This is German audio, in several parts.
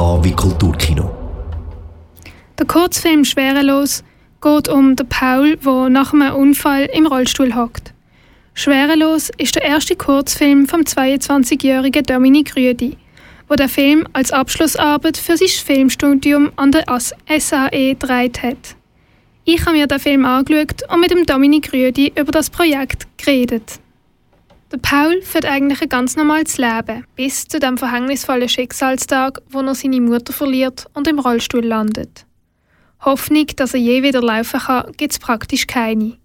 wie Kulturkino. Der Kurzfilm Schwerelos geht um den Paul, der nach einem Unfall im Rollstuhl hockt. Schwerelos ist der erste Kurzfilm vom 22-jährigen Dominik Rüdi, wo der Film als Abschlussarbeit für sein Filmstudium an der SAE gedreht hat. Ich habe mir den Film angeschaut und mit dem Dominik Rüdi über das Projekt geredet. Der Paul führt eigentlich ein ganz normales Leben, bis zu dem verhängnisvollen Schicksalstag, wo er seine Mutter verliert und im Rollstuhl landet. Hoffnung, dass er je wieder laufen kann, gibt es praktisch keine.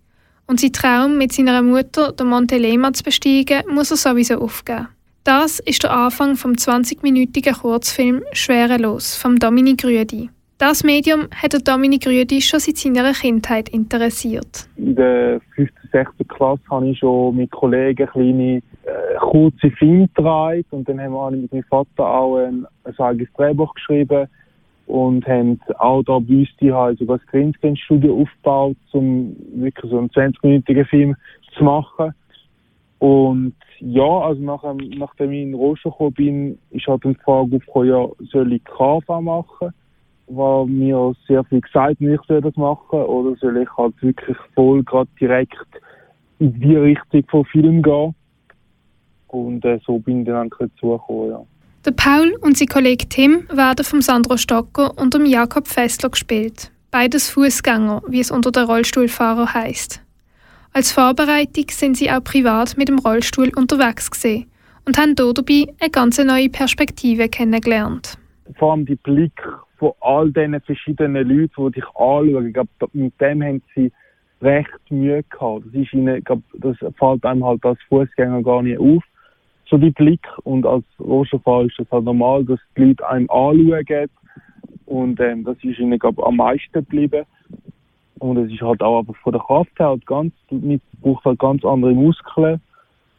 Und sein Traum, mit seiner Mutter den Monte Lema zu besteigen, muss er sowieso aufgeben. Das ist der Anfang vom 20-minütigen Kurzfilm Schwerelos vom Dominik Rüdi. Das Medium hat Dominik Rüdi schon seit seiner Kindheit interessiert. In der 5. 6. Klasse habe ich schon mit Kollegen kleine äh, kurze Filme gedreht und dann haben wir mit meinem Vater auch ein, ein eigenes Drehbuch geschrieben und haben auch da bei uns die halt sogar das Greenscreen-Studio aufgebaut, um wirklich so einen 20-minütigen Film zu machen. Und ja, also nachdem, nachdem ich in Rollstuhl gekommen bin, ist halt die Frage aufgekommen, ja, soll ich KV machen? War mir sehr viel gesagt, ich soll das machen, oder soll ich halt wirklich voll gerade direkt in die Richtung von Film gehen? Und äh, so bin ich dann dazu gekommen, ja. Der Paul und sein Kollege Tim werden vom Sandro Stocker und dem Jakob Fessler gespielt. Beides Fußgänger, wie es unter den Rollstuhlfahrer heißt. Als Vorbereitung sind sie auch privat mit dem Rollstuhl unterwegs gesehen und haben hier dabei eine ganz neue Perspektive kennengelernt. Vor allem die Blick von all diesen verschiedenen Leuten, die dich anschauen, ich glaube, mit dem haben sie recht Mühe gehabt. Das, ist ihnen, glaub, das fällt einem halt als Fußgänger gar nicht auf so die Blick. Und als Rollstuhlfahrer ist das halt normal, dass die Leute einem anschauen. Und ähm, das ist ihnen glaub, am meisten geblieben. Und es ist halt auch einfach von der Kraft her halt ganz, mit braucht halt ganz andere Muskeln.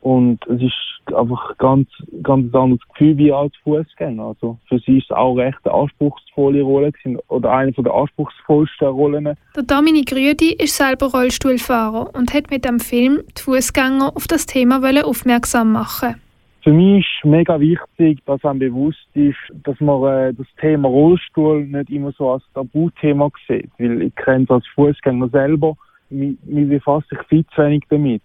Und es ist einfach ganz, ganz ein anderes Gefühl wie als Fußgänger. Also für sie ist es auch recht eine anspruchsvolle Rolle gewesen, oder eine von der anspruchsvollsten Rollen. Der Dominik Rüdi ist selber Rollstuhlfahrer und hat mit dem Film die Fußgänger auf das Thema aufmerksam machen für mich ist mega wichtig, dass einem bewusst ist, dass man äh, das Thema Rollstuhl nicht immer so als Tabuthema sieht. Weil ich kenne es als Fußgänger selber, mir befasst sich viel zu wenig damit.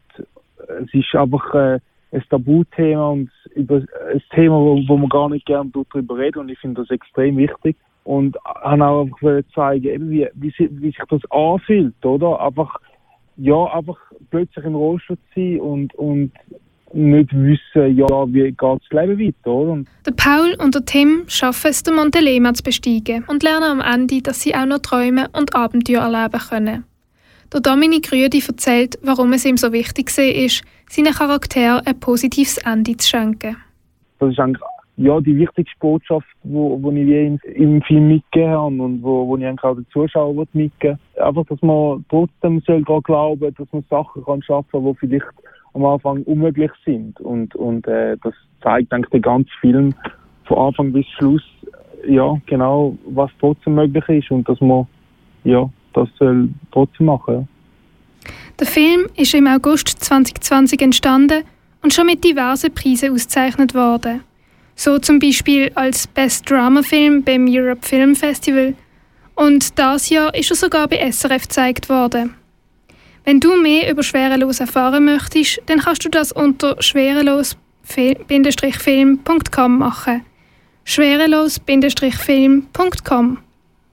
Es ist einfach äh, ein Tabuthema und über, ein Thema, wo, wo man gar nicht gerne darüber redet und ich finde das extrem wichtig. Und habe auch einfach zeigen, eben wie, wie, wie sich das anfühlt, oder? Einfach, ja, einfach plötzlich im Rollstuhl zu sein und, und nicht wissen, ja, wie geht das Leben weiter. Oder? Der Paul und der Tim schaffen es, den Montelema zu besteigen und lernen am Ende, dass sie auch noch träumen und Abenteuer erleben können. Der Dominik Rüdi erzählt, warum es ihm so wichtig war, seinen Charakteren ein positives Ende zu schenken. Das ist eigentlich ja, die wichtigste Botschaft, die ich je im, Film mitgegeben habe und wo, wo ich auch den Zuschauern mitgeben Einfach, dass man trotzdem soll glauben dass man Sachen kann schaffen kann, die vielleicht am Anfang unmöglich sind. Und, und äh, das zeigt eigentlich der ganze Film von Anfang bis Schluss, ja, genau, was trotzdem möglich ist und dass man ja, das soll trotzdem machen. Der Film ist im August 2020 entstanden und schon mit diversen Preisen ausgezeichnet worden. So zum Beispiel als Best Drama Film beim Europe Film Festival. Und das Jahr ist er sogar bei SRF gezeigt worden. Wenn du mehr über Schwerelos erfahren möchtest, dann kannst du das unter schwerelos-film.com machen. schwerelos-film.com